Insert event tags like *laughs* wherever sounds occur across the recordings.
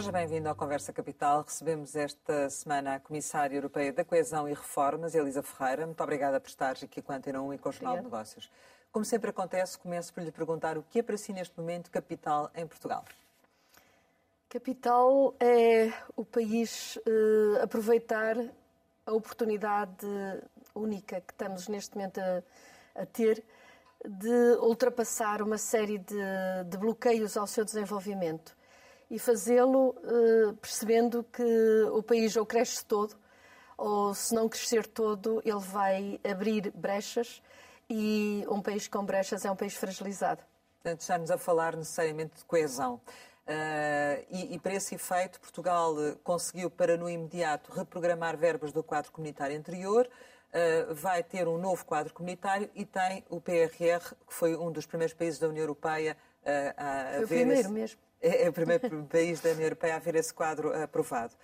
Seja bem-vindo ao Conversa Capital. Recebemos esta semana a Comissária Europeia da Coesão e Reformas, Elisa Ferreira. Muito obrigada por estar aqui com a Antena 1 e com o Jornal de Negócios. Como sempre acontece, começo por lhe perguntar o que é para si neste momento capital em Portugal. Capital é o país eh, aproveitar a oportunidade única que estamos neste momento a, a ter de ultrapassar uma série de, de bloqueios ao seu desenvolvimento e fazê-lo eh, percebendo que o país ou cresce todo, ou se não crescer todo, ele vai abrir brechas e um país com brechas é um país fragilizado. Portanto, estamos a falar necessariamente de coesão. Uh, e, e, para esse efeito, Portugal conseguiu, para no imediato, reprogramar verbas do quadro comunitário anterior, uh, vai ter um novo quadro comunitário e tem o PRR, que foi um dos primeiros países da União Europeia uh, a, a foi ver. O primeiro esse... mesmo é, é o primeiro *laughs* país da União Europeia a ver esse quadro aprovado.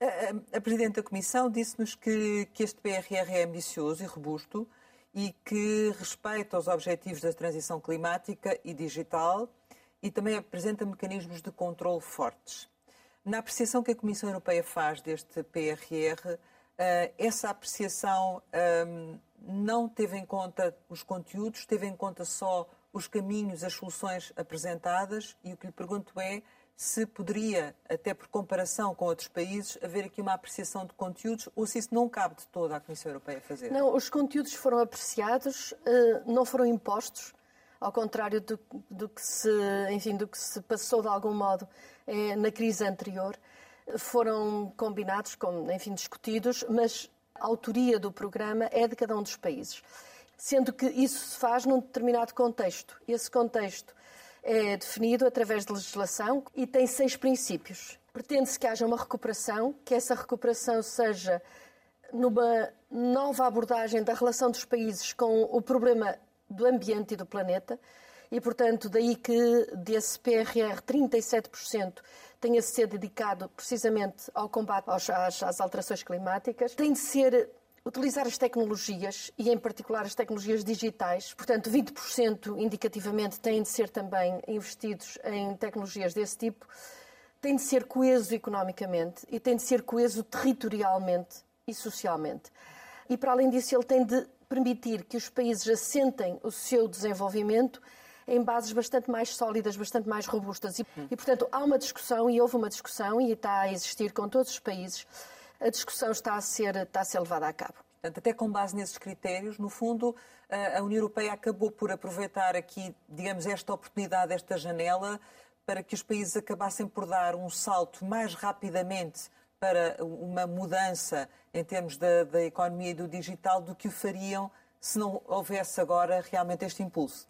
A, a Presidente da Comissão disse-nos que, que este PRR é ambicioso e robusto e que respeita os objetivos da transição climática e digital e também apresenta mecanismos de controle fortes. Na apreciação que a Comissão Europeia faz deste PRR, eh, essa apreciação ehm, não teve em conta os conteúdos, teve em conta só os caminhos, as soluções apresentadas e o que lhe pergunto é se poderia, até por comparação com outros países, haver aqui uma apreciação de conteúdos ou se isso não cabe de toda à Comissão Europeia fazer? Não, os conteúdos foram apreciados, eh, não foram impostos, ao contrário do, do que, se, enfim, do que se passou de algum modo eh, na crise anterior. Foram combinados, enfim, discutidos, mas a autoria do programa é de cada um dos países sendo que isso se faz num determinado contexto. Esse contexto é definido através de legislação e tem seis princípios. Pretende-se que haja uma recuperação, que essa recuperação seja numa nova abordagem da relação dos países com o problema do ambiente e do planeta. E, portanto, daí que desse PRR 37% tenha de ser dedicado precisamente ao combate às, às alterações climáticas. Tem de ser utilizar as tecnologias e, em particular, as tecnologias digitais. Portanto, 20% indicativamente têm de ser também investidos em tecnologias desse tipo. Tem de ser coeso economicamente e tem de ser coeso territorialmente e socialmente. E, para além disso, ele tem de permitir que os países assentem o seu desenvolvimento em bases bastante mais sólidas, bastante mais robustas. E, e, portanto, há uma discussão, e houve uma discussão, e está a existir com todos os países, a discussão está a ser, está a ser levada a cabo. Portanto, até com base nesses critérios, no fundo, a União Europeia acabou por aproveitar aqui, digamos, esta oportunidade, esta janela, para que os países acabassem por dar um salto mais rapidamente para uma mudança em termos da, da economia e do digital do que o fariam se não houvesse agora realmente este impulso.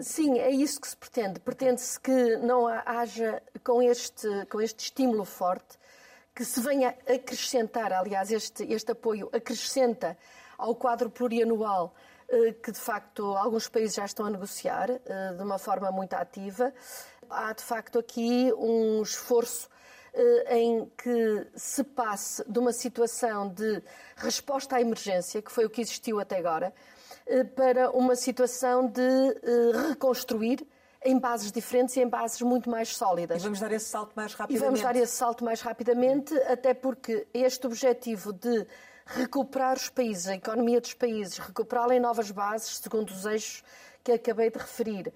Sim, é isso que se pretende. Pretende-se que não haja, com este, com este estímulo forte, que se venha acrescentar, aliás, este, este apoio acrescenta ao quadro plurianual eh, que de facto alguns países já estão a negociar eh, de uma forma muito ativa. Há de facto aqui um esforço eh, em que se passe de uma situação de resposta à emergência, que foi o que existiu até agora, para uma situação de reconstruir em bases diferentes e em bases muito mais sólidas. E vamos dar esse salto mais rapidamente. E vamos dar esse salto mais rapidamente, até porque este objetivo de recuperar os países, a economia dos países, recuperá-la em novas bases, segundo os eixos que acabei de referir,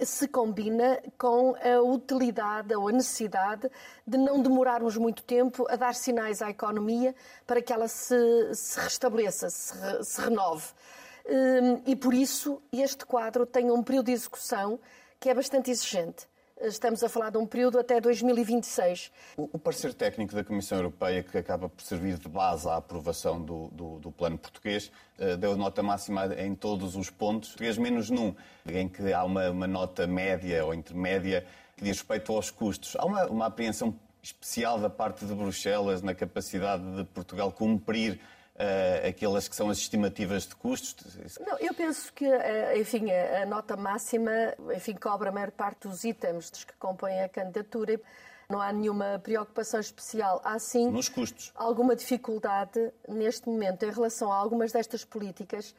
se combina com a utilidade ou a necessidade de não demorarmos muito tempo a dar sinais à economia para que ela se, se restabeleça, se, se renove. Hum, e por isso este quadro tem um período de execução que é bastante exigente. Estamos a falar de um período até 2026. O, o parecer técnico da Comissão Europeia, que acaba por servir de base à aprovação do, do, do plano português, uh, deu nota máxima em todos os pontos, português menos num, em que há uma, uma nota média ou intermédia que diz respeito aos custos. Há uma, uma apreensão especial da parte de Bruxelas na capacidade de Portugal cumprir uh, aquelas que são as estimativas de custos? Não, eu penso que, uh, enfim, a, a, nota máxima, enfim, cobra a maior parte dos itens que compõem a candidatura. Não há nenhuma preocupação especial. Há sim Nos custos. alguma dificuldade neste momento em relação a algumas destas políticas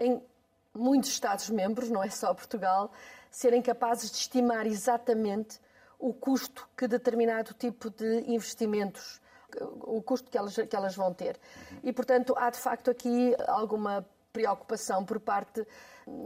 em muitos Estados-membros, não é só Portugal, serem capazes de estimar exatamente o custo que determinado tipo de investimentos o custo que elas, que elas vão ter. E, portanto, há de facto aqui alguma preocupação por parte,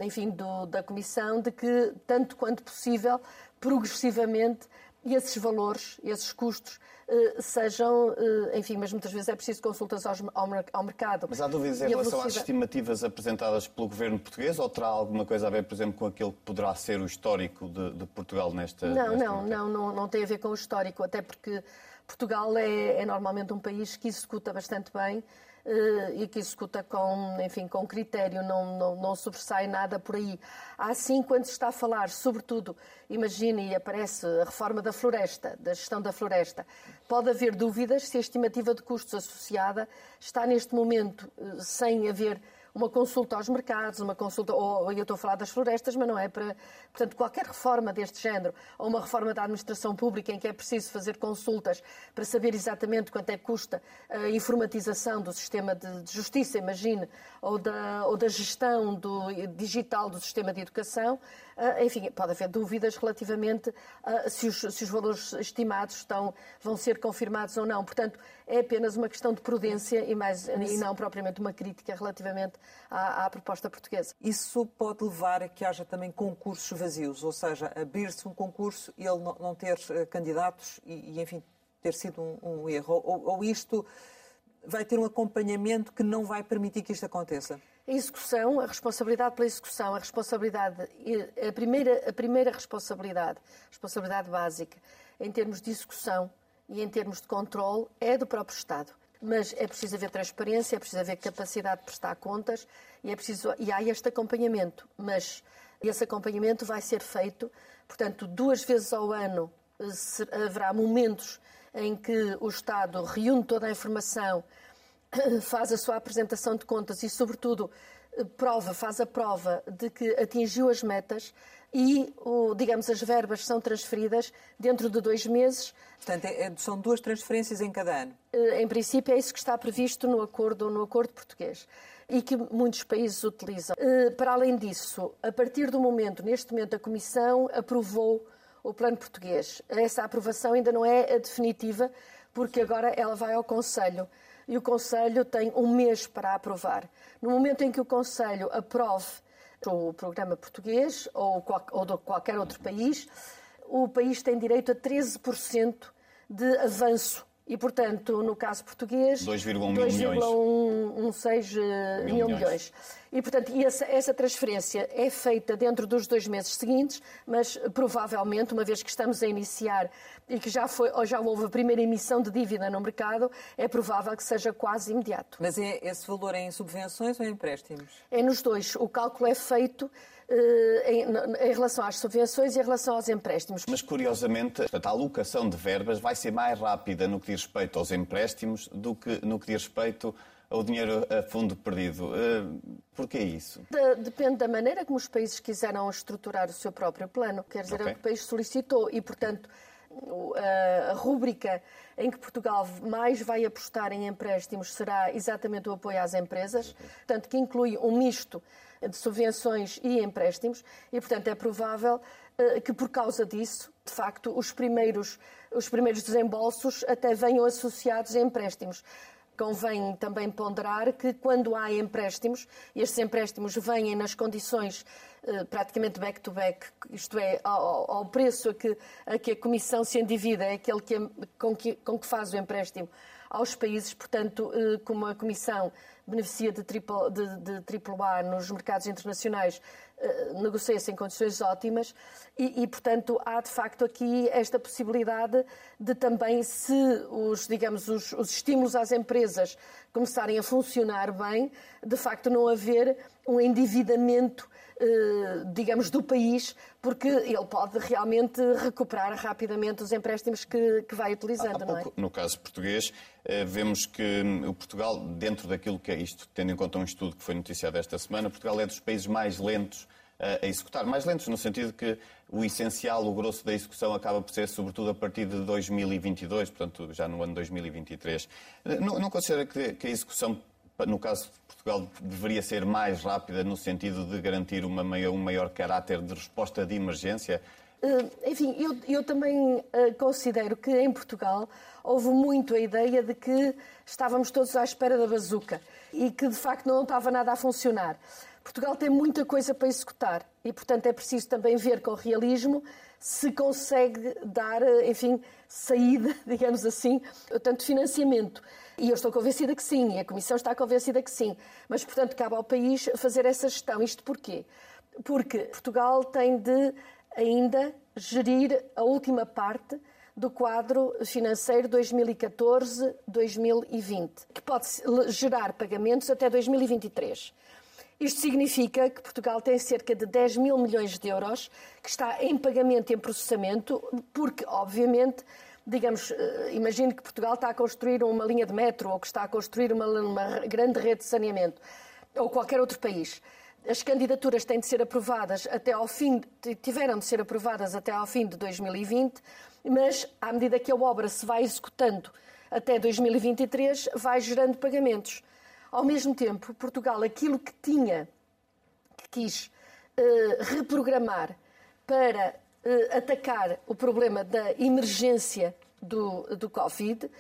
enfim, do, da Comissão de que, tanto quanto possível, progressivamente, esses valores, esses custos, eh, sejam, eh, enfim, mas muitas vezes é preciso consultas ao, mercado. Mas há dúvidas em relação às estimativas apresentadas pelo governo português ou terá alguma coisa a ver, por exemplo, com aquilo que poderá ser o histórico de, de Portugal nesta. Não, nesta não, não, não, não tem a ver com o histórico, até porque Portugal é, é normalmente um país que executa bastante bem uh, e que executa com, enfim, com critério, não, não, não sobressai nada por aí. Assim, quando se está a falar, sobretudo, imagine e aparece a reforma da floresta, da gestão da floresta, pode haver dúvidas se a estimativa de custos associada está neste momento uh, sem haver uma consulta aos mercados, uma consulta, ou eu estou a falar das florestas, mas não é para. Portanto, qualquer reforma deste género, ou uma reforma da administração pública em que é preciso fazer consultas para saber exatamente quanto é que custa a informatização do sistema de, justiça, imagine, ou da, ou da gestão do, digital do sistema de educação, enfim, pode haver dúvidas relativamente a se, os, se os valores estimados estão, vão ser confirmados ou não. Portanto, é apenas uma questão de prudência e, mais, e não propriamente uma crítica relativamente à, à, proposta portuguesa. Isso pode levar a que haja também concursos vazios, ou seja, abrir-se um concurso e ele não, ter uh, candidatos e, e, enfim, ter sido um, um erro. Ou, ou isto vai ter um acompanhamento que não vai permitir que isto aconteça? A execução, a responsabilidade pela execução, a responsabilidade, a primeira, a primeira responsabilidade, responsabilidade básica, em termos de execução e em termos de controle, é do próprio Estado. Mas é preciso haver transparência, é preciso haver capacidade de prestar contas e, é preciso, e há este acompanhamento. Mas esse acompanhamento vai ser feito, portanto, duas vezes ao ano haverá momentos em que o Estado reúne toda a informação, *coughs* faz a sua apresentação de contas e, sobretudo, prova, faz a prova de que atingiu as metas e, digamos, as verbas são transferidas dentro de dois meses. Portanto, é, é, são duas transferências em cada ano? Eh, em princípio, é isso que está previsto no acordo, no acordo português e que muitos países utilizam. Eh, para além disso, a partir do momento, neste momento, a Comissão aprovou o plano português. Essa aprovação ainda não é a definitiva, porque agora ela vai ao Conselho e o Conselho tem um mês para aprovar. No momento em que o Conselho aprove o programa português ou, ou de qualquer outro país, o país tem direito a 13% de avanço e, portanto, no caso português, 2,1 milhões. Eh, mil, mil milhões. E, portanto, essa, essa, transferência é feita dentro dos dois meses seguintes, mas provavelmente, uma vez que estamos a iniciar e que já, foi, ou já houve a primeira emissão de dívida no mercado, é provável que seja quase imediato. Mas é esse valor é em subvenções ou em empréstimos? É nos dois. O cálculo é feito eh, em, em, relação às subvenções e em relação aos empréstimos. Mas, curiosamente, a alocação de verbas vai ser mais rápida no que diz respeito aos empréstimos do que no que diz respeito ao dinheiro a fundo perdido. Uh, Porquê isso? De, depende da maneira como os países quiseram estruturar o seu próprio plano. Quer dizer, okay. é o que o país solicitou e, portanto, a, a rúbrica em que Portugal mais vai apostar em empréstimos será exatamente o apoio às empresas, portanto, que inclui um misto de subvenções e empréstimos, e, portanto, é provável uh, que, por causa disso, de facto, os primeiros, os primeiros desembolsos até venham associados a empréstimos. Convém também ponderar que, quando há empréstimos, e estes empréstimos vêm nas condições uh, praticamente back-to-back, -back, isto é, ao, ao preço a que, a que, a Comissão se endivida, é aquele que, com, que, com que faz o empréstimo aos países, portanto, uh, como a Comissão beneficia de triple A nos mercados internacionais, eh, negocia-se em condições ótimas e, e, portanto, há de facto aqui esta possibilidade de também, se os, digamos, os, os estímulos às empresas começarem a funcionar bem, de facto não haver um endividamento eh, digamos, do país, porque ele pode realmente recuperar rapidamente os empréstimos que, que vai utilizando. Pouco, é? No caso português, eh, vemos que hum, o Portugal, dentro daquilo que é isto, tendo em conta um estudo que foi noticiado esta semana, Portugal é dos países mais lentos eh, a executar. Mais lentos no sentido que o essencial, o grosso da execução acaba por ser sobretudo a partir de 2022, portanto já no ano 2023. Não, não considera que, que a execução no caso Portugal, deveria ser mais rápida no sentido de garantir uma maior, um maior caráter de resposta de emergência? Eh, enfim, eu, eu também eh, considero que em Portugal houve muito a ideia de que estávamos todos à espera da bazuca e que de facto não estava nada a funcionar. Portugal tem muita coisa para executar e, portanto, é preciso também ver com realismo se consegue dar, eh, enfim, saída, *laughs* digamos assim, tanto financiamento. E eu estou convencida que sim, e a Comissão está convencida que sim. Mas, portanto, cabe ao país fazer essa gestão. Isto porquê? Porque Portugal tem de ainda gerir a última parte do quadro financeiro 2014-2020, que pode gerar pagamentos até 2023. Isto significa que Portugal tem cerca de 10 mil milhões de euros que está em pagamento em processamento, porque, obviamente, digamos, eh, imagine que Portugal está a construir uma linha de metro ou que está a construir uma, uma grande rede de saneamento, ou qualquer outro país. As candidaturas têm de ser aprovadas até ao fim, tiveram de ser aprovadas até ao fim de 2020, mas à medida que a obra se vai executando até 2023, vai gerando pagamentos. Ao mesmo tempo, Portugal, aquilo que tinha, que quis uh, reprogramar para atacar o problema da emergência do, do Covid,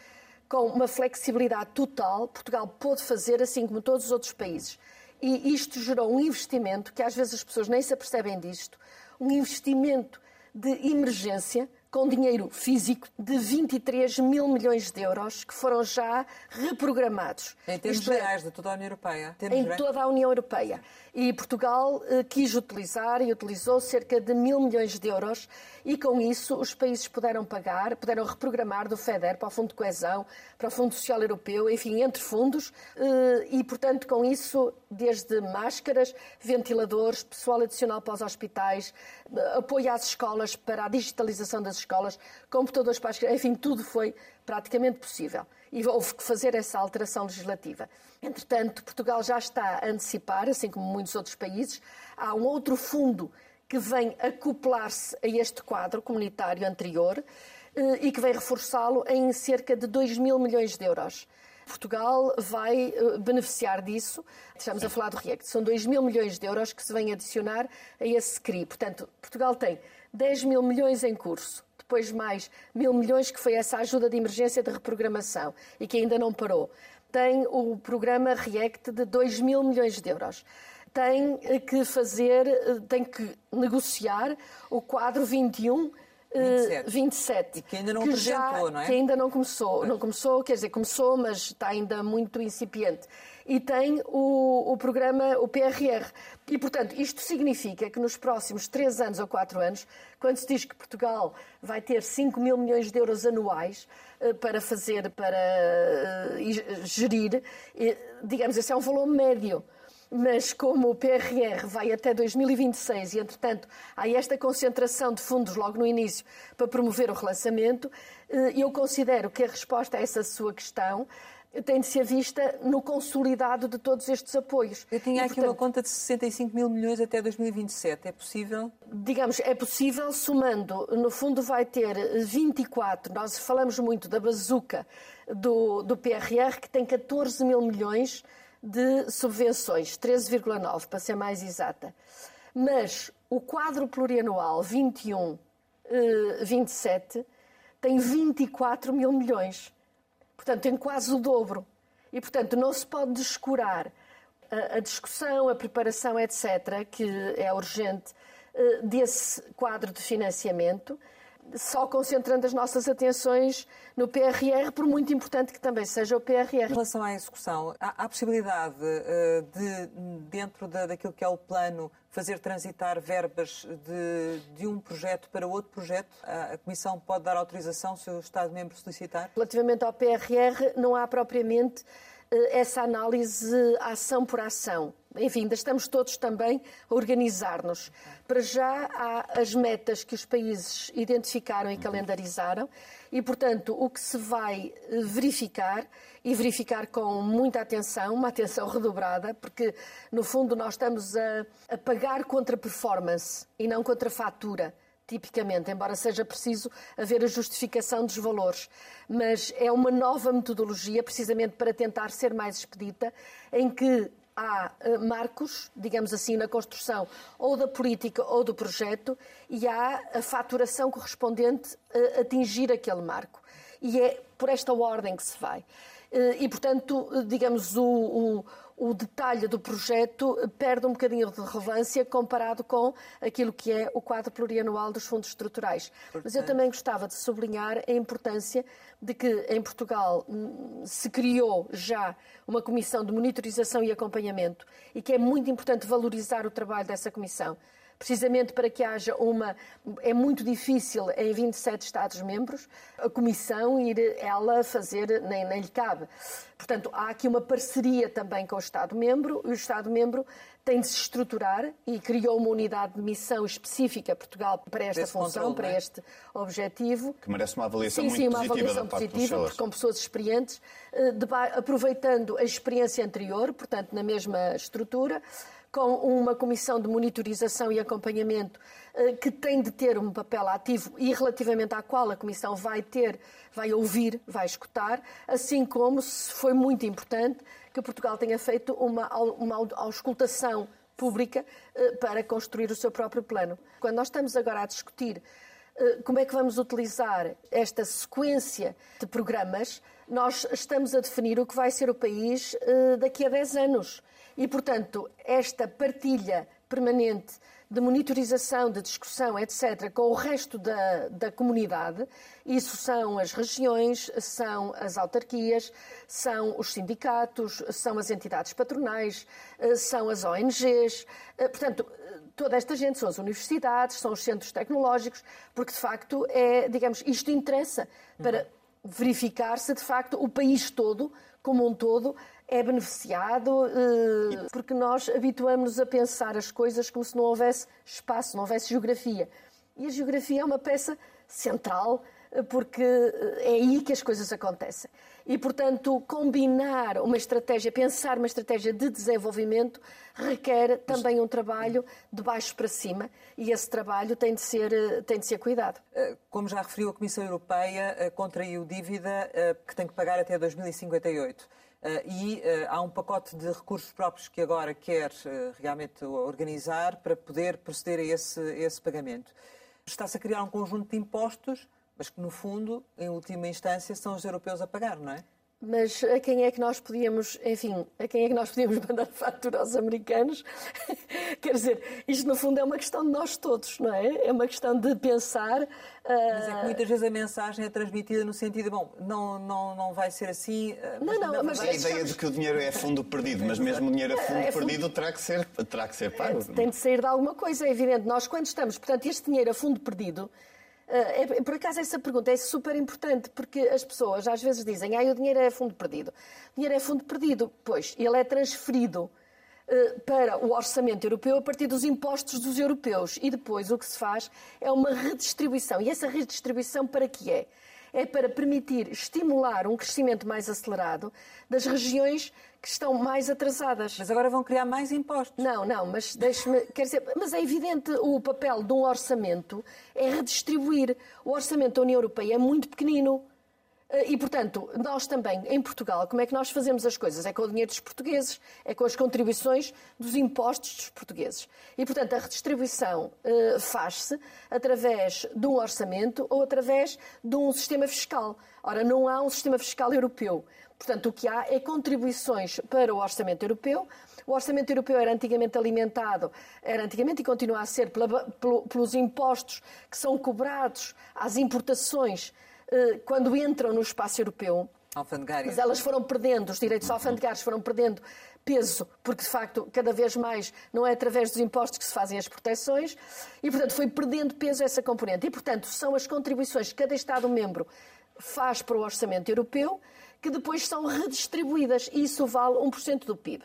com uma flexibilidade total, Portugal pôde fazer assim como todos os outros países. E isto gerou um investimento, que às vezes as pessoas nem se apercebem disto, um investimento de emergência com dinheiro físico de 23 mil milhões de euros que foram já reprogramados. Em termos Isto é, gerais de toda a União Europeia? Em toda a União Europeia. E Portugal eh, quis utilizar e utilizou cerca de mil milhões de euros e com isso os países puderam pagar, puderam reprogramar do FEDER para o Fundo de Coesão, para o Fundo Social Europeu, enfim, entre fundos eh, e, portanto, com isso, desde máscaras, ventiladores, pessoal adicional para os hospitais, apoio às escolas para a digitalização das escolas, computadores para as enfim, tudo foi praticamente possível. E houve que fazer essa alteração legislativa. Entretanto, Portugal já está a antecipar, assim como muitos outros países, há um outro fundo que vem acoplar-se a este quadro comunitário anterior eh, e que vem reforçá-lo em cerca de 2 mil milhões de euros. Portugal vai eh, beneficiar disso. Estamos a falar do REACT. São 2 mil milhões de euros que se vêm adicionar a esse CRI. Portanto, Portugal tem 10 mil milhões em curso depois mais mil milhões, que foi essa ajuda de emergência de reprogramação e que ainda não parou. Tem o programa REACT de 2 mil milhões de euros. Tem que fazer, tem que negociar o quadro 21 27. 27. E que ainda não que apresentou, já, não é? Que ainda não começou. Não começou, quer dizer, começou, mas está ainda muito incipiente. E tem o, o programa, o PRR. E, portanto, isto significa que nos próximos três anos ou quatro anos, quando se diz que Portugal vai ter 5 mil milhões de euros anuais eh, para fazer, para uh, gerir, digamos, esse é um valor médio mas como o PRR vai até 2026 e, entretanto, há esta concentração de fundos logo no início para promover o relançamento, eh, eu considero que a resposta a essa sua questão tem de ser vista no consolidado de todos estes apoios. Eu tinha e, aqui portanto, uma conta de 65 mil milhões até 2027. É possível? Digamos, é possível, somando, no fundo vai ter 24, nós falamos muito da bazuca do, do PRR, que tem 14 mil milhões de subvenções, 13,9 para ser mais exata. Mas o quadro plurianual 21-27 eh, tem 24 mil milhões. Portanto, tem quase o dobro. E, portanto, não se pode descurar a, discussão, a preparação, etc., que é urgente, eh, desse quadro de financiamento só concentrando as nossas atenções no PRR, por muito importante que também seja o PRR. Em relação à execução, há, há possibilidade uh, de, dentro da, daquilo que é o plano, fazer transitar verbas de, de um projeto para outro projeto? A, a Comissão pode dar autorização se o Estado-membro solicitar? Relativamente ao PRR, não há propriamente eh, essa análise ação por ação. Enfim, ainda estamos todos também a organizar-nos. Para já há as metas que os países identificaram e calendarizaram e, portanto, o que se vai eh, verificar e verificar com muita atenção, uma atenção redobrada, porque no fundo nós estamos a, a pagar contra performance e não contra fatura tipicamente, embora seja preciso haver a justificação dos valores. Mas é uma nova metodologia, precisamente para tentar ser mais expedita, em que há uh, marcos, digamos assim, na construção ou da política ou do projeto e há a faturação correspondente a atingir aquele marco. E é por esta ordem que se vai. Uh, e, portanto, digamos, o, o o detalhe do projeto perde um bocadinho de relevância comparado com aquilo que é o quadro plurianual dos fundos estruturais. Mas eu também gostava de sublinhar a importância de que em Portugal se criou já uma comissão de monitorização e acompanhamento e que é muito importante valorizar o trabalho dessa comissão precisamente para que haja uma. É muito difícil em 27 Estados-membros a Comissão ir ela fazer, nem, nem lhe cabe. Portanto, há aqui uma parceria também com o Estado-membro e o Estado-membro tem de se estruturar e criou uma unidade de missão específica Portugal para esta Desse função, controle, para é? este objetivo. Que merece uma avaliação sim, muito sim, uma avaliação positiva, com pessoas experientes, eh, aproveitando a experiência anterior, portanto, na mesma estrutura com uma comissão de monitorização e acompanhamento eh, que tem de ter um papel ativo e relativamente à qual a Comissão vai ter, vai ouvir, vai escutar, assim como foi muito importante que Portugal tenha feito uma, uma auscultação pública eh, para construir o seu próprio plano. Quando nós estamos agora a discutir eh, como é que vamos utilizar esta sequência de programas, nós estamos a definir o que vai ser o país daqui a 10 anos. E, portanto, esta partilha permanente de monitorização, de discussão, etc., com o resto da, da comunidade, isso são as regiões, são as autarquias, são os sindicatos, são as entidades patronais, eh, são as ONGs, eh, portanto, toda esta gente são as universidades, são os centros tecnológicos, porque de facto é, digamos, isto interessa para verificar se de facto o país todo, como um todo, é beneficiado, eh, porque nós habituamos-nos a pensar as coisas como se não houvesse espaço, não houvesse geografia. E a geografia é uma peça central, eh, porque eh, é aí que as coisas acontecem. E, portanto, combinar uma estratégia, pensar uma estratégia de desenvolvimento, requer também um trabalho de baixo para cima e esse trabalho tem de ser, tem de ser cuidado. Como já referiu, a Comissão Europeia contraiu dívida que tem que pagar até 2058. Uh, e uh, há um pacote de recursos próprios que agora quer uh, realmente organizar para poder proceder a esse, esse pagamento. Está-se a criar um conjunto de impostos, mas que, no fundo, em última instância, são os europeus a pagar, não é? Mas a quem é que nós podíamos, enfim, a quem é que nós podíamos *laughs* mandar fatura aos americanos? *laughs* Quer dizer, isto no fundo é uma questão de nós todos, não é? É uma questão de pensar. Uh... Mas é que muitas vezes a mensagem é transmitida no sentido bom, não, não, não vai ser assim. Ah, mas não, não, mas a ideia de que o dinheiro é fundo perdido, mas mesmo o dinheiro é fundo é, é perdido fundo... Terá, que ser, terá que ser pago. É, tem de sair de alguma coisa, é evidente. Nós, quando estamos, portanto, este dinheiro a fundo perdido é, por acaso, essa pergunta é super importante, porque as pessoas às vezes dizem ah, o dinheiro é fundo perdido. O dinheiro é fundo perdido, pois ele é transferido eh, para o orçamento europeu a partir dos impostos dos europeus. E depois o que se faz é uma redistribuição. E essa redistribuição para que é? É para permitir estimular um crescimento mais acelerado das regiões que estão mais atrasadas. Mas agora vão criar mais impostos. Não, não, mas deixe-me. Quer dizer, mas é evidente o papel de um orçamento é redistribuir. O orçamento da União Europeia é muito pequenino. Eh, e, portanto, nós também, em Portugal, como é que nós fazemos as coisas? É com o dinheiro dos portugueses, é com as contribuições dos impostos dos portugueses. E, portanto, a redistribuição uh, faz-se através de um orçamento ou através de um sistema fiscal. Ora, não há um sistema fiscal europeu. Portanto, o que há é contribuições para o orçamento europeu. O orçamento europeu era antigamente alimentado, era antigamente e continua a ser pela, pelos impostos que são cobrados às importações eh, quando entram no espaço europeu. Mas elas foram perdendo, os direitos alfandegários foram perdendo peso, porque de facto, cada vez mais não é através dos impostos que se fazem as proteções, e portanto foi perdendo peso essa componente. E portanto, são as contribuições que cada Estado-membro faz para o orçamento europeu que depois são redistribuídas e isso vale 1% do PIB.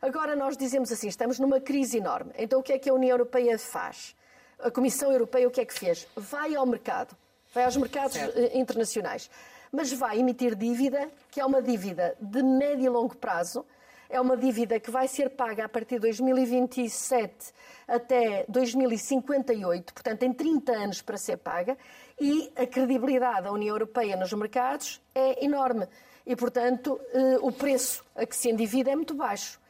Agora nós dizemos assim, estamos numa crise enorme. Então o que é que a União Europeia faz? A Comissão Europeia o que é que fez? Vai ao mercado, vai aos mercados certo. Eh, internacionais, mas vai emitir dívida, que é uma dívida de médio e longo prazo, é uma dívida que vai ser paga a partir de 2027 até 2058, portanto, tem 30 anos para ser paga, e a credibilidade da União Europeia nos mercados é enorme. E, portanto, eh, o preço a que se endivida é muito baixo.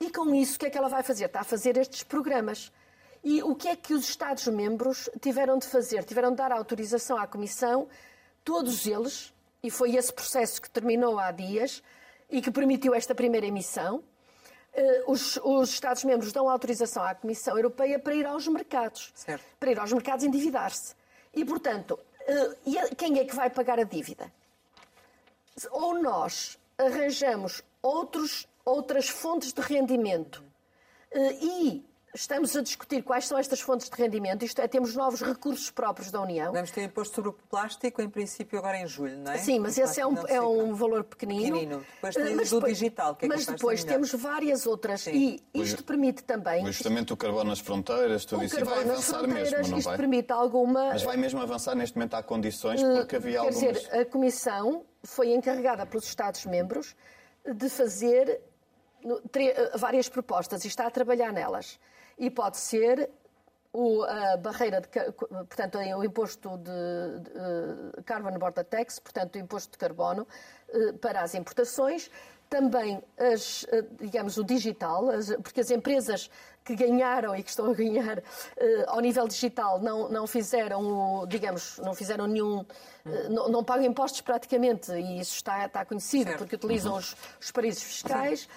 E com isso, o que é que ela vai fazer? Está a fazer estes programas. E o que é que os Estados-membros tiveram de fazer? Tiveram de dar autorização à Comissão, todos eles, e foi esse processo que terminou há dias e que permitiu esta primeira emissão. Eh, os, os Estados-membros dão autorização à Comissão Europeia para ir aos mercados, certo. para ir aos mercados endividar-se. E, portanto, eh, quem é que vai pagar a dívida? Ou nós arranjamos outros, outras fontes de rendimento eh, e estamos a discutir quais são estas fontes de rendimento, isto é, temos novos recursos próprios da União. Vamos ter imposto sobre o plástico, em princípio, agora em julho, não é? Sim, mas esse é um, é um valor pequenino. pequenino. Depois temos mas do depois, digital, que é Mas depois temos várias outras. Sim. E isto permite também. Justamente o carbono nas fronteiras, tudo isso vai avançar mesmo, não isto vai? permite alguma. Mas vai mesmo avançar neste momento há condições, porque havia algumas. Quer dizer, a Comissão foi encarregada pelos Estados-membros de fazer várias propostas e está a trabalhar nelas e pode ser o, a barreira, de, portanto, o imposto de, de, Carbon Border Tax, portanto, o imposto de carbono eh, para as importações, também, as, eh, digamos, o digital, porque as empresas que ganharam e que estão a ganhar eh, ao nível digital não, não fizeram, o, digamos, não fizeram nenhum, eh, não, não, pagam impostos praticamente, e isso está, está conhecido, certo. porque utilizam uhum. os, os paraísos fiscais,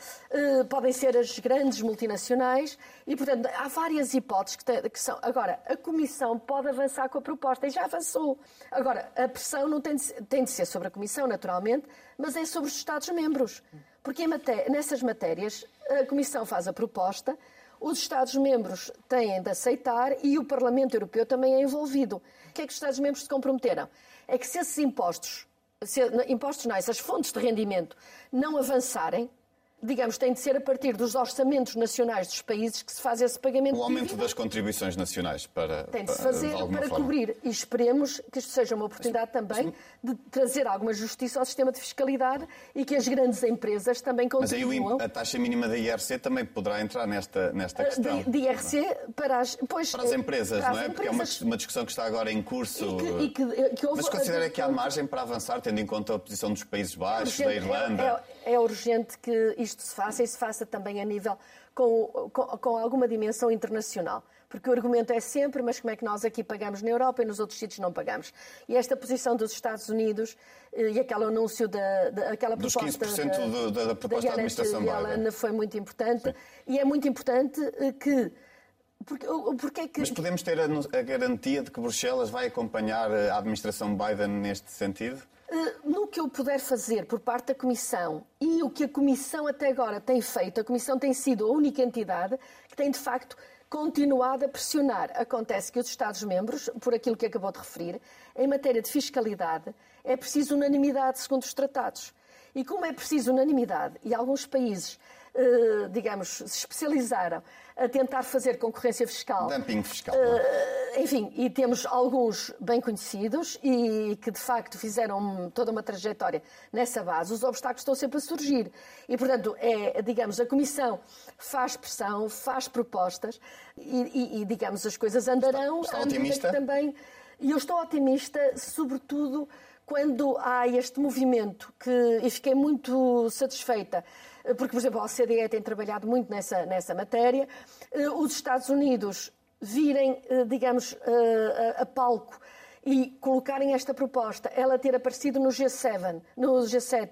podem ser as grandes multinacionais, e, portanto, há várias hipóteses que, tem, que, são. Agora, a Comissão pode avançar com a proposta, e já avançou. Agora, a pressão não tem de, tem de ser sobre a Comissão, naturalmente, mas é sobre os Estados-membros. Porque maté nessas matérias, a Comissão faz a proposta, os Estados-membros têm de aceitar e o Parlamento Europeu também é envolvido. O que é que os Estados-membros se comprometeram? É que se esses impostos, se, impostos não, essas fontes de rendimento não avançarem, digamos, tem de ser a partir dos orçamentos nacionais dos países que se faz esse pagamento. O aumento das contribuições nacionais para. Tem de se fazer de para forma. cobrir. E esperemos que isto seja uma oportunidade também de trazer alguma justiça ao sistema de fiscalidade e que as grandes empresas também contribuam. Mas aí a taxa mínima da IRC também poderá entrar nesta, nesta questão. De, de IRC para as, pois, para as empresas, para não é? Empresas. Porque é uma, uma, discussão que está agora em curso. E que, e que, que Mas considera que há margem para avançar, tendo em conta a posição dos Países Baixos, da Irlanda? É, é, é urgente que isto se faça e se faça também a nível com, com, com, alguma dimensão internacional. Porque o argumento é sempre, mas como é que nós aqui pagamos na Europa e nos outros sítios não pagamos? E esta posição dos Estados Unidos eh, e aquele anúncio da, da aquela dos proposta 15% da, do, da, da proposta da, da administração Biden foi muito importante Sim. e é muito importante eh, que porque, porque é que... Mas podemos ter a, a garantia de que Bruxelas vai acompanhar a administração Biden neste sentido? Eh, no que eu puder fazer por parte da Comissão e o que a Comissão até agora tem feito, a Comissão tem sido a única entidade que tem, de facto, continuado a pressionar. Acontece que os Estados-membros, por aquilo que acabou de referir, em matéria de fiscalidade, é preciso unanimidade segundo os tratados. E como é preciso unanimidade, e alguns países digamos, se especializaram a tentar fazer concorrência fiscal. Dumping fiscal. Uh, enfim, e temos alguns bem conhecidos e que de facto fizeram toda uma trajetória nessa base. Os obstáculos estão sempre a surgir. E, portanto, é, digamos, a Comissão faz pressão, faz propostas e, e, digamos, as coisas andarão. Está, está otimista? Também. E eu estou otimista, sobretudo quando há este movimento que, e fiquei muito satisfeita porque, por exemplo, a OCDE tem trabalhado muito nessa, nessa matéria. Eh, os Estados Unidos virem, eh, digamos, eh, a, a palco e colocarem esta proposta, ela ter aparecido no G7, no G7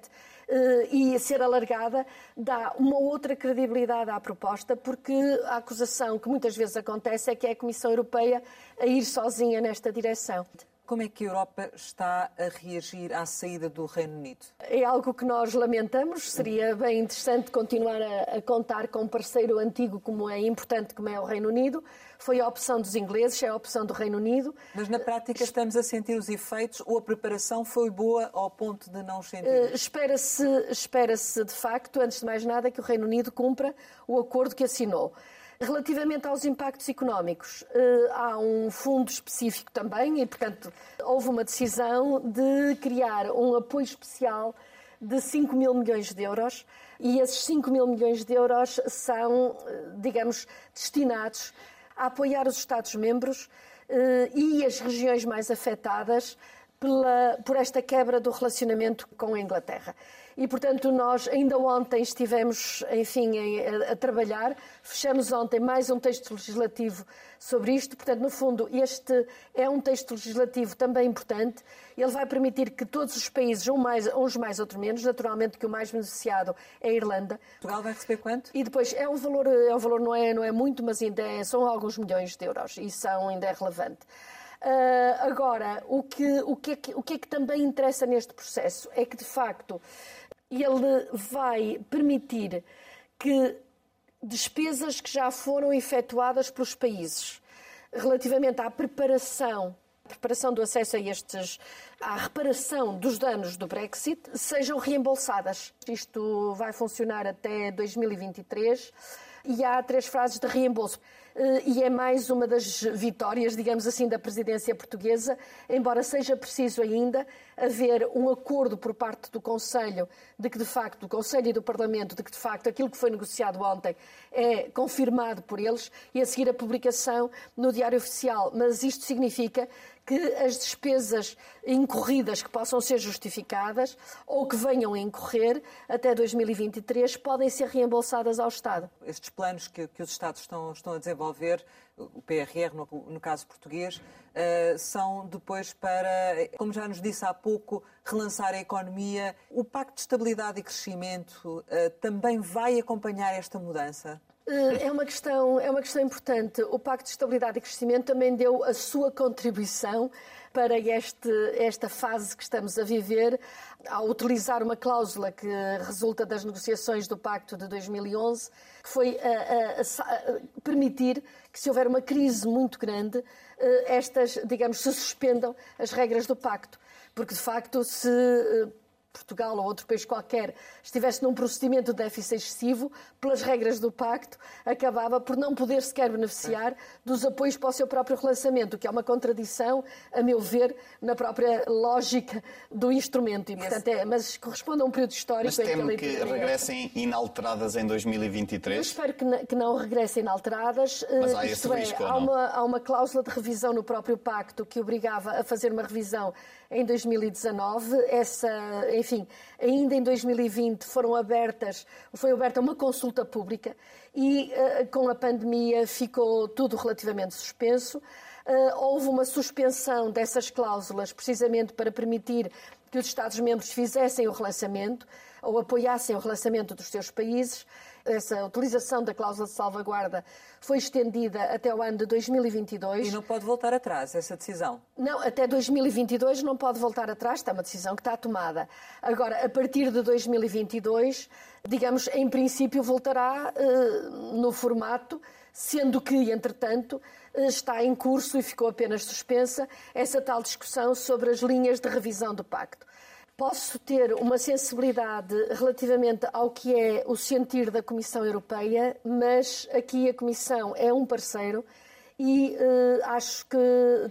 e ser alargada, dá uma outra credibilidade à proposta, porque a acusação que muitas vezes acontece é que é a Comissão Europeia a ir sozinha nesta direção. Como é que a Europa está a reagir à saída do Reino Unido? É algo que nós lamentamos. Seria bem interessante continuar a, a, contar com um parceiro antigo como é importante, como é o Reino Unido. Foi a opção dos ingleses, é a opção do Reino Unido. Mas na prática estamos a sentir os efeitos ou a preparação foi boa ao ponto de não sentir? Uh, Espera-se, espera-se de facto, antes de mais nada, que o Reino Unido cumpra o acordo que assinou. Relativamente aos impactos económicos, eh, há um fundo específico também e, portanto, houve uma decisão de criar um apoio especial de 5 mil milhões de euros e esses 5 mil milhões de euros são, eh, digamos, destinados a apoiar os Estados-membros eh, e as regiões mais afetadas pela, por esta quebra do relacionamento com a Inglaterra. E, portanto, nós ainda ontem estivemos, enfim, a, a, trabalhar, fechamos ontem mais um texto legislativo sobre isto. Portanto, no fundo, este é um texto legislativo também importante. Ele vai permitir que todos os países, uns mais, uns mais outros menos, naturalmente que o mais beneficiado é a Irlanda. Portugal vai receber quanto? E depois, é um valor, é um valor não, é, não é muito, mas ainda é, são alguns milhões de euros e são, ainda é relevante. Uh, agora, o que, o, que é que, o que é que também interessa neste processo é que, de facto, ele vai permitir que despesas que já foram efetuadas pelos países relativamente à preparação preparação do acesso a estes, à reparação dos danos do Brexit, sejam reembolsadas. Isto vai funcionar até 2023 e há três fases de reembolso. Eh, e é mais uma das vitórias, digamos assim, da presidência portuguesa, embora seja preciso ainda haver um acordo por parte do Conselho de que, de facto, do Conselho e do Parlamento, de que, de facto, aquilo que foi negociado ontem é confirmado por eles e a seguir a publicação no Diário Oficial. Mas isto significa que as despesas incorridas que possam ser justificadas ou que venham a incorrer até 2023 podem ser reembolsadas ao Estado. Estes planos que, que os Estados estão, estão a desenvolver, o PRR no, no caso português, uh, são depois para, como já nos disse há pouco, relançar a economia. O Pacto de Estabilidade e Crescimento uh, também vai acompanhar esta mudança? Eh, é uma, questão, é uma questão importante. O Pacto de Estabilidade e Crescimento também deu a sua contribuição para este, esta fase que estamos a viver, ao utilizar uma cláusula que resulta das negociações do Pacto de 2011, que foi a, a, a permitir que, se houver uma crise muito grande, eh, estas, digamos, se suspendam as regras do Pacto. Porque, de facto, se eh, Portugal ou outro país qualquer estivesse num procedimento de déficit excessivo, pelas regras do pacto, acabava por não poder sequer beneficiar dos apoios para o seu próprio relançamento, o que é uma contradição, a meu ver, na própria lógica do instrumento. E, portanto, é, mas corresponde a um período histórico mas temo que regressem inalteradas em 2023? Eu espero que não, que não regressem inalteradas. Mas há esse é, risco, há, uma, há uma cláusula de revisão no próprio pacto que obrigava a fazer uma revisão em 2019. Essa, enfim, ainda em 2020 foram abertas, foi aberta uma consulta pública e uh, com a pandemia ficou tudo relativamente suspenso. Uh, houve uma suspensão dessas cláusulas precisamente para permitir que os Estados-membros fizessem o relançamento ou apoiassem o relançamento dos seus países essa utilização da cláusula de salvaguarda foi estendida até o ano de 2022. E não pode voltar atrás essa decisão? Não, até 2022 não pode voltar atrás, está uma decisão que está tomada. Agora, a partir de 2022, digamos, em princípio voltará uh, no formato, sendo que, entretanto, uh, está em curso e ficou apenas suspensa essa tal discussão sobre as linhas de revisão do pacto posso ter uma sensibilidade relativamente ao que é o sentir da Comissão Europeia, mas aqui a Comissão é um parceiro e uh, acho que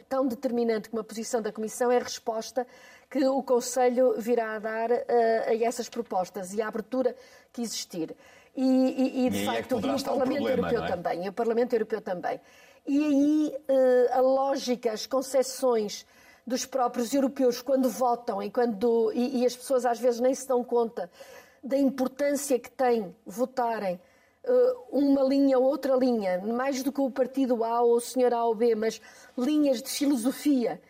tão determinante como a posição da Comissão é a resposta que o Conselho virá a dar uh, a essas propostas e a abertura que existir. E, e, e de e é facto, é o, o Parlamento problema, Europeu é? também, e o Parlamento Europeu também. E aí uh, a lógica, as concessões dos próprios europeus quando votam e, quando, e, e as pessoas às vezes nem se dão conta da importância que tem votarem uh, uma linha ou outra linha, mais do que o partido A ou o senhor A ou B, mas linhas de filosofia,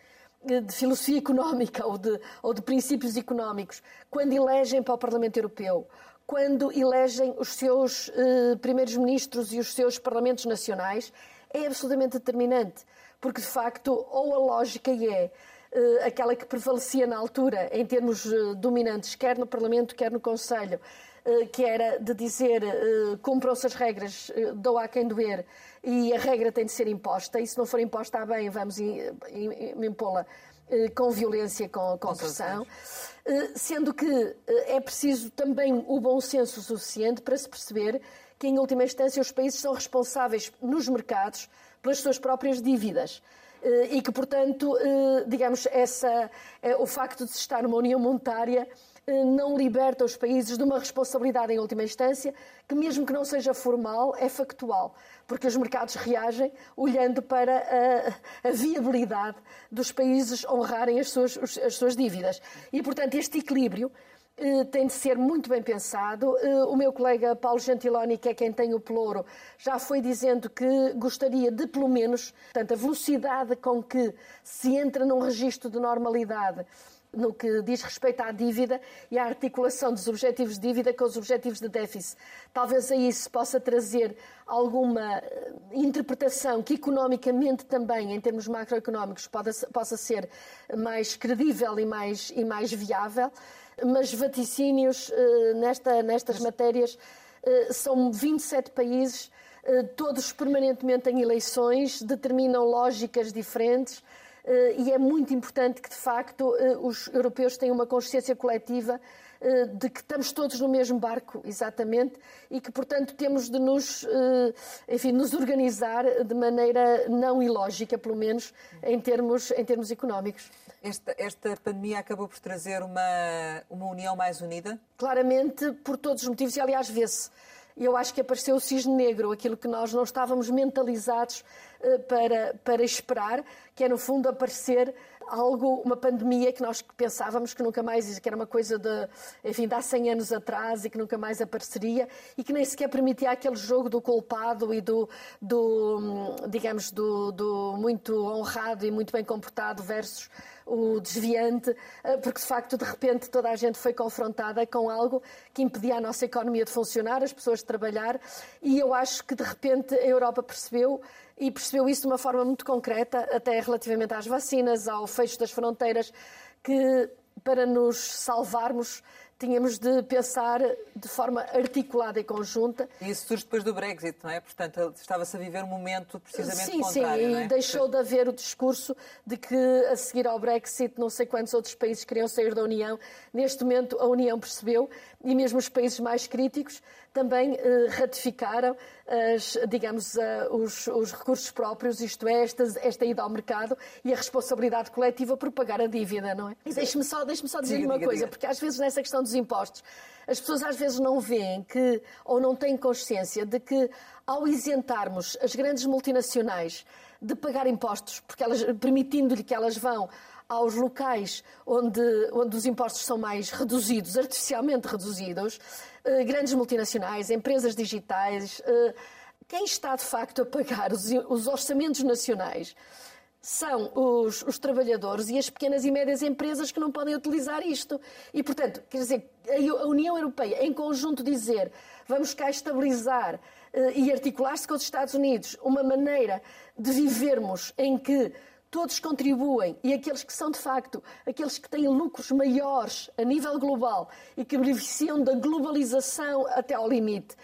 eh, de filosofia económica ou de, ou de princípios económicos, quando elegem para o Parlamento Europeu, quando elegem os seus uh, primeiros ministros e os seus parlamentos nacionais, é absolutamente determinante porque de facto, ou a lógica é uh, aquela que prevalecia na altura, em termos uh, dominantes, quer no Parlamento, quer no Conselho, uh, que era de dizer cumpram-se as regras, dou a quem doer, e a regra tem de ser imposta, e se não for imposta, ah, bem, vamos impô-la com violência, com, com pressão, sendo que é preciso também o bom senso suficiente para se perceber que, em última instância, os países são responsáveis nos mercados pelas suas próprias dívidas eh, e que, portanto, eh, digamos, essa, eh, o facto de se estar numa união monetária não liberta os países de uma responsabilidade em última instância, que mesmo que não seja formal, é factual, porque os mercados reagem olhando para a, a viabilidade dos países honrarem as suas, as suas dívidas. E, portanto, este equilíbrio tem de ser muito bem pensado. Eh, o meu colega Paulo Gentiloni, que é quem tem o Pelouro, já foi dizendo que gostaria de, pelo menos, portanto, a velocidade com que se entra num registro de normalidade no que diz respeito à dívida e à articulação dos objetivos de dívida com os objetivos de déficit. Talvez aí se possa trazer alguma eh, interpretação que economicamente também, em termos macroeconómicos, possa ser mais credível e mais, e mais viável, mas vaticínios eh, nesta, nestas matérias eh, são 27 países, todos permanentemente em eleições, determinam lógicas diferentes eh, e é muito importante que, de facto, eh, os europeus tenham uma consciência coletiva eh, de que estamos todos no mesmo barco, exatamente, e que, portanto, temos de nos, enfim, nos organizar de maneira não ilógica, pelo menos, em termos, em termos económicos. Esta, esta pandemia acabou por trazer uma, uma união mais unida? Claramente, por todos os motivos, e aliás, vê-se eu acho que apareceu o cisne negro, aquilo que nós não estávamos mentalizados uh, para, para esperar, que é no fundo aparecer algo, uma pandemia que nós pensávamos que nunca mais, que era uma coisa de, enfim, de há 100 anos atrás e que nunca mais apareceria e que nem sequer permitia aquele jogo do culpado e do, do digamos, do, do muito honrado e muito bem comportado versus o desviante, eh, porque de facto, de repente, toda a gente foi confrontada com algo que impedia a nossa economia de funcionar, as pessoas de trabalhar, e eu acho que de repente a Europa percebeu e percebeu isso de uma forma muito concreta, até relativamente às vacinas, ao fecho das fronteiras, que para nos salvarmos tínhamos de pensar de forma articulada e conjunta. E isso surge depois do Brexit, não é? Portanto, estava-se a viver um momento precisamente sim, contrário, Sim, sim, e deixou de haver o discurso de que a seguir ao Brexit não sei quantos outros países queriam sair da União. Neste momento a União percebeu e mesmo os países mais críticos também eh, ratificaram as, digamos, uh, os, os, recursos próprios, isto é, esta, esta ida ao mercado e a responsabilidade coletiva por pagar a dívida, não é? Deixe-me só, deixe só dizer diga, uma diga, coisa, diga. porque às vezes nessa questão dos impostos, as pessoas às vezes não veem que, ou não têm consciência de que ao isentarmos as grandes multinacionais de pagar impostos, porque elas, permitindo-lhe que elas vão aos locais onde, onde os impostos são mais reduzidos, artificialmente reduzidos, eh, grandes multinacionais, empresas digitais, eh, quem está de facto a pagar os, os orçamentos nacionais são os, os, trabalhadores e as pequenas e médias empresas que não podem utilizar isto. E, portanto, quer dizer, a União Europeia, em conjunto, dizer vamos cá estabilizar uh, e articular-se com os Estados Unidos uma maneira de vivermos em que todos contribuem e aqueles que são de facto aqueles que têm lucros maiores a nível global e que beneficiam da globalização até ao limite,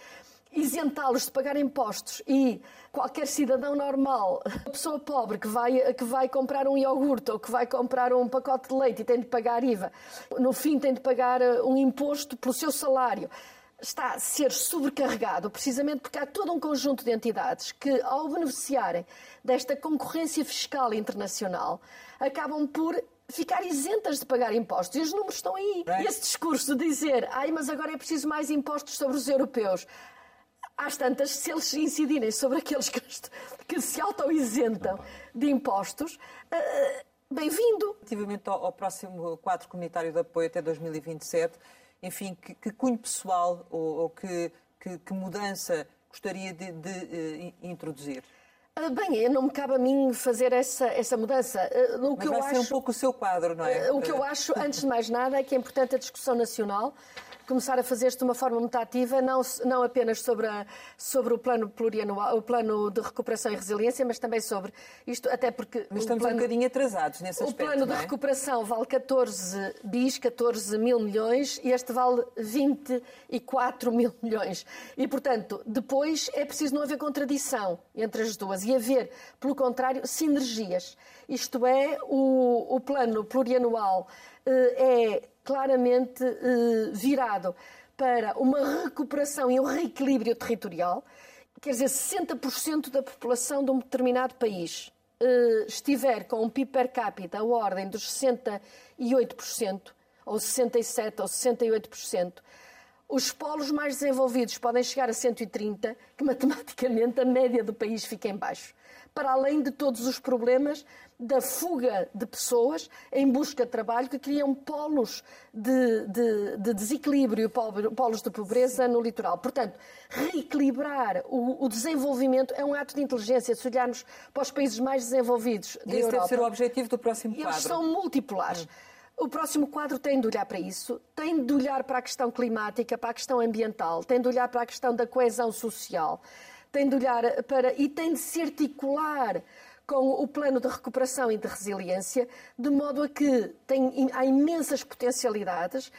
isentá-los de pagar impostos e qualquer cidadão normal, pessoa pobre que vai, que vai comprar um iogurte ou que vai comprar um pacote de leite e tem de pagar IVA, no fim tem de pagar uh, um imposto pelo seu salário está a ser sobrecarregado precisamente porque há todo um conjunto de entidades que, ao beneficiarem desta concorrência fiscal internacional, acabam por ficar isentas de pagar impostos. E os números estão aí. E esse discurso de dizer, ai, mas agora é preciso mais impostos sobre os europeus. Às tantas, se eles incidirem sobre aqueles que, que se auto-isentam de impostos, uh, bem-vindo. Relativamente ao, ao próximo quadro comunitário de apoio até 2027, enfim, que, que cunho pessoal ou, ou que, que, que, mudança gostaria de, de uh, introduzir? Ah, bem, não me cabe a mim fazer essa, essa mudança. Ah, o que Mas vai eu ser acho, um pouco o seu quadro, não é? O que eu acho, antes de mais nada, é que é importante a discussão nacional começar a fazer-se de uma forma muito ativa, não, não apenas sobre, a, sobre o plano plurianual, o plano de recuperação e resiliência, mas também sobre isto, até porque... Mas estamos plano, um bocadinho atrasados nesse aspecto, O plano de é? recuperação vale 14 bis, 14 mil milhões, e este vale 24 mil milhões. E, portanto, depois é preciso não haver contradição entre as duas e haver, pelo contrário, sinergias. Isto é, o, o plano plurianual eh, é claramente eh, virado para uma recuperação e um reequilíbrio territorial. Quer dizer, 60% da população de um determinado país eh, estiver com um PIB per capita à ordem dos 68%, ou 67% ou 68%. Os polos mais desenvolvidos podem chegar a 130, que matematicamente a média do país fica em baixo. Para além de todos os problemas da fuga de pessoas em busca de trabalho que criam polos de, de, de desequilíbrio, polos de pobreza no litoral. Portanto, reequilibrar o, o, desenvolvimento é um ato de inteligência. Se olharmos para os países mais desenvolvidos da e esse Europa... deve ser o objetivo do próximo quadro. Eles são multipolares. Hum. O próximo quadro tem de olhar para isso, tem de olhar para a questão climática, para a questão ambiental, tem de olhar para a questão da coesão social, tem de olhar para e tem de se articular com o plano de recuperação e de resiliência, de modo a que tem, há imensas potencialidades.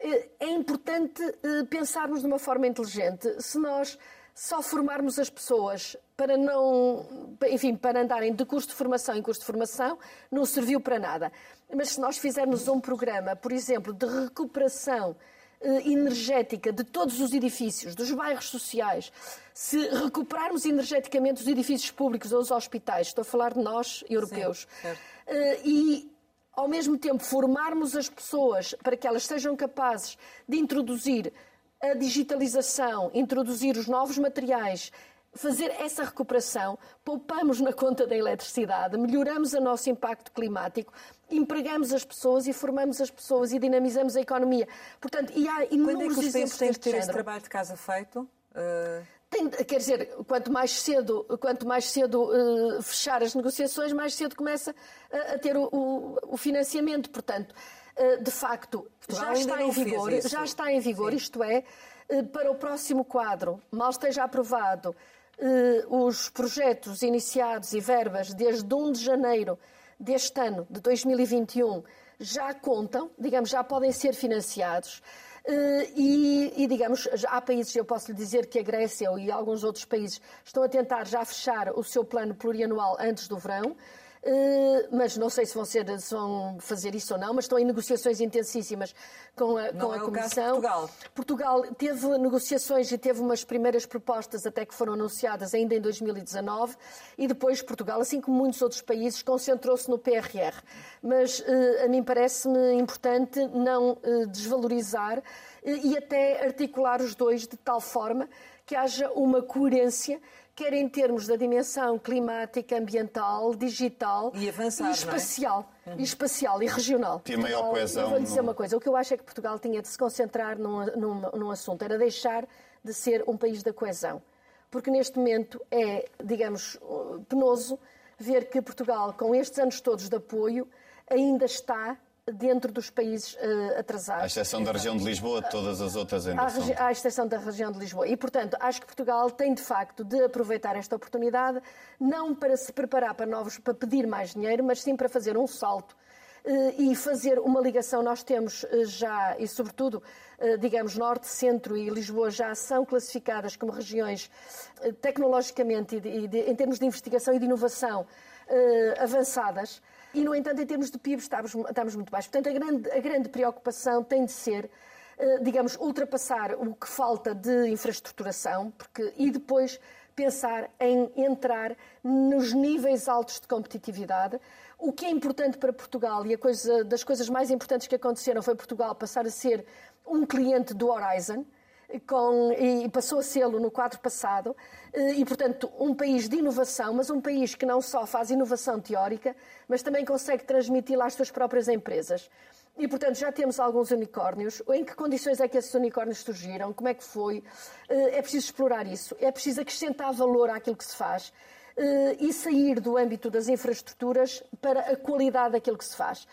Eh, é importante eh, pensarmos de uma forma inteligente. Se nós só formarmos as pessoas para não, enfim, para andarem de curso de formação em curso de formação, não serviu para nada. Mas se nós fizermos um programa, por exemplo, de recuperação eh, energética de todos os edifícios, dos bairros sociais, se recuperarmos energeticamente os edifícios públicos ou os hospitais, estou a falar de nós, europeus, Sim, eh, e ao mesmo tempo formarmos as pessoas para que elas sejam capazes de introduzir a digitalização, introduzir os novos materiais, fazer essa recuperação, poupamos na conta da eletricidade, melhoramos o nosso impacto climático, empregamos as pessoas e formamos as pessoas e dinamizamos a economia. Portanto, e há inúmeros Quando é que os exemplos têm de ter esse trabalho de casa feito? Uh... Tem, quer dizer, quanto mais cedo, quanto mais cedo uh, fechar as negociações, mais cedo começa a, a ter o, o, o, financiamento. Portanto, de facto, já está, em vigor, já está em vigor, isto é, para o próximo quadro, mal esteja aprovado, os projetos iniciados e verbas desde 1 de janeiro deste ano, de 2021, já contam, digamos, já podem ser financiados. Eh, e, e, digamos, há países, eu posso lhe dizer que a Grécia e alguns outros países estão a tentar já fechar o seu plano plurianual antes do verão. Eh, mas não sei se vão, ser, se vão, fazer isso ou não, mas estão em negociações intensíssimas com a, com a é Comissão. Portugal. Portugal teve negociações e teve umas primeiras propostas até que foram anunciadas ainda em 2019 e depois Portugal, assim como muitos outros países, concentrou-se no PRR. Mas eh, a mim parece-me importante não eh, desvalorizar e até articular os dois de tal forma que haja uma coerência quer em termos da dimensão climática, ambiental, digital e, avançar, e espacial, é? e espacial e regional. Tinha maior coesão. Eu vou lhe dizer uma coisa, o que eu acho é que Portugal tinha de se concentrar num, num, num assunto, era deixar de ser um país da coesão. Porque neste momento é, digamos, penoso ver que Portugal, com estes anos todos de apoio, ainda está dentro dos países uh, atrasados. À exceção da região de Lisboa, todas as outras ainda à, são... À exceção da região de Lisboa. E, portanto, acho que Portugal tem, de facto, de aproveitar esta oportunidade, não para se preparar para novos, para pedir mais dinheiro, mas sim para fazer um salto uh, e fazer uma ligação. Nós temos uh, já, e sobretudo, digamos, Norte, Centro e Lisboa já são classificadas como regiões tecnologicamente e, e de, em termos de investigação e de inovação avançadas. E, no entanto, em termos de PIB, estamos, estamos muito baixos. Portanto, a grande, a grande preocupação tem de ser, eh, digamos, ultrapassar o que falta de infraestruturação porque, e depois pensar em entrar nos níveis altos de competitividade. O que é importante para Portugal, e a coisa, das coisas mais importantes que aconteceram foi Portugal passar a ser um cliente do Horizon, com, e passou a sê-lo no quadro passado, eh, e, portanto, um país de inovação, mas um país que não só faz inovação teórica, mas também consegue transmiti-la às suas próprias empresas. E, portanto, já temos alguns unicórnios. Em que condições é que esses unicórnios surgiram? Como é que foi? Eh, é preciso explorar isso. É preciso acrescentar valor àquilo que se faz eh, e sair do âmbito das infraestruturas para a qualidade daquilo que se faz.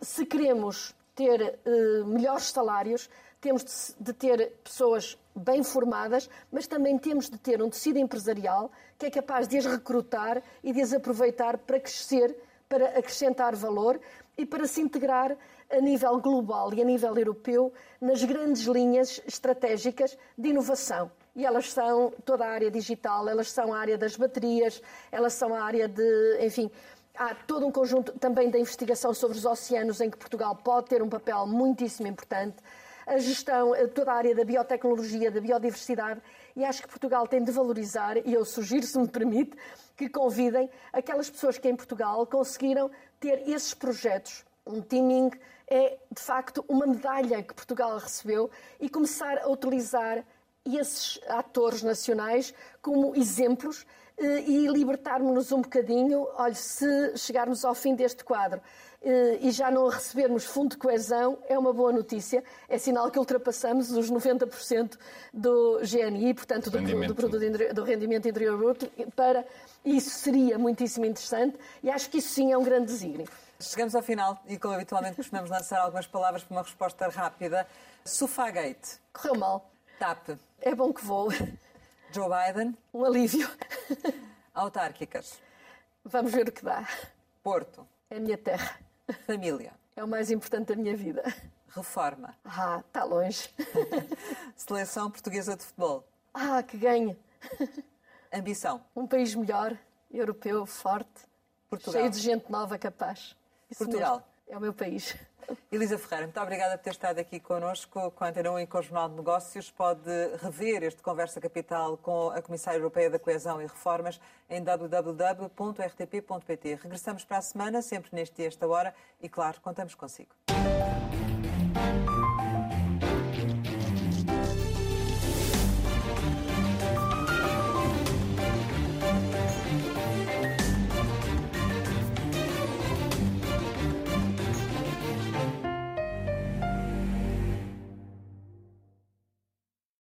Se queremos ter melhores salários, temos de ter pessoas bem formadas, mas também temos de ter um tecido empresarial que é capaz de as recrutar e de as aproveitar para crescer, para acrescentar valor e para se integrar a nível global e a nível europeu nas grandes linhas estratégicas de inovação. E elas são toda a área digital, elas são a área das baterias, elas são a área de, enfim, há todo um conjunto também da investigação sobre os oceanos em que Portugal pode ter um papel muitíssimo importante a gestão, toda a área da biotecnologia, da biodiversidade, e acho que Portugal tem de valorizar, e eu sugiro, se me permite, que convidem aquelas pessoas que em Portugal conseguiram ter esses projetos, um teaming é, de facto, uma medalha que Portugal recebeu e começar a utilizar esses atores nacionais como exemplos eh, e libertarmos-nos um bocadinho. Olha, se chegarmos ao fim deste quadro e já não recebermos fundo de coesão, é uma boa notícia. É sinal que ultrapassamos os 90% do GNI, portanto, do, rendimento. do, produto, do rendimento interior bruto, para isso seria muitíssimo interessante e acho que isso sim é um grande desígnio. Chegamos ao final e, como habitualmente, costumamos lançar algumas palavras para uma resposta rápida. Sofagate. Correu mal. TAP. É bom que vou. Joe Biden. Um alívio. Autárquicas. Vamos ver o que dá. Porto. É a minha terra. Família. É o mais importante da minha vida. Reforma. Ah, está longe. *laughs* Seleção portuguesa de futebol. Ah, que ganhe. Ambição. Um país melhor, europeu, forte, Portugal. cheio de gente nova capaz. Isso Portugal. Mesmo. É o meu país. Elisa Ferreira, muito obrigada por ter estado aqui connosco com a Antena 1 e com o Jornal de Negócios. Pode rever este Conversa Capital com a Comissária Europeia da Coesão e Reformas em www.rtp.pt. Regressamos para a semana, sempre neste dia, esta hora, e claro, contamos consigo.